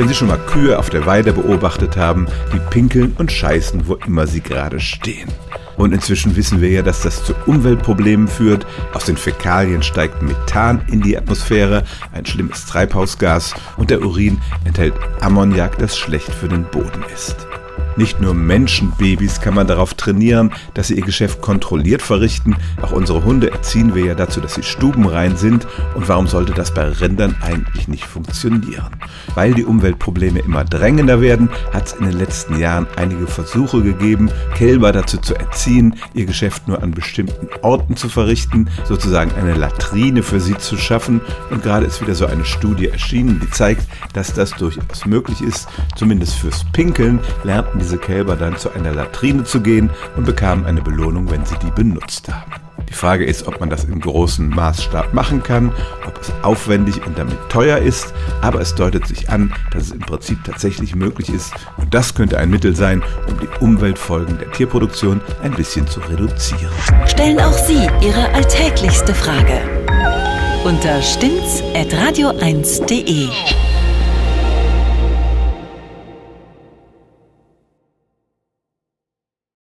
wenn Sie schon mal Kühe auf der Weide beobachtet haben, die pinkeln und scheißen, wo immer sie gerade stehen. Und inzwischen wissen wir ja, dass das zu Umweltproblemen führt. Aus den Fäkalien steigt Methan in die Atmosphäre, ein schlimmes Treibhausgas, und der Urin enthält Ammoniak, das schlecht für den Boden ist. Nicht nur Menschenbabys kann man darauf trainieren, dass sie ihr Geschäft kontrolliert verrichten. Auch unsere Hunde erziehen wir ja dazu, dass sie stubenrein sind. Und warum sollte das bei Rindern eigentlich nicht funktionieren? Weil die Umweltprobleme immer drängender werden, hat es in den letzten Jahren einige Versuche gegeben, Kälber dazu zu erziehen, ihr Geschäft nur an bestimmten Orten zu verrichten, sozusagen eine Latrine für sie zu schaffen. Und gerade ist wieder so eine Studie erschienen, die zeigt, dass das durchaus möglich ist. Zumindest fürs Pinkeln lernten diese Kälber dann zu einer Latrine zu gehen und bekamen eine Belohnung, wenn sie die benutzt haben. Die Frage ist, ob man das im großen Maßstab machen kann, ob es aufwendig und damit teuer ist, aber es deutet sich an, dass es im Prinzip tatsächlich möglich ist und das könnte ein Mittel sein, um die Umweltfolgen der Tierproduktion ein bisschen zu reduzieren. Stellen auch Sie Ihre alltäglichste Frage unter stimmt's@radio1.de.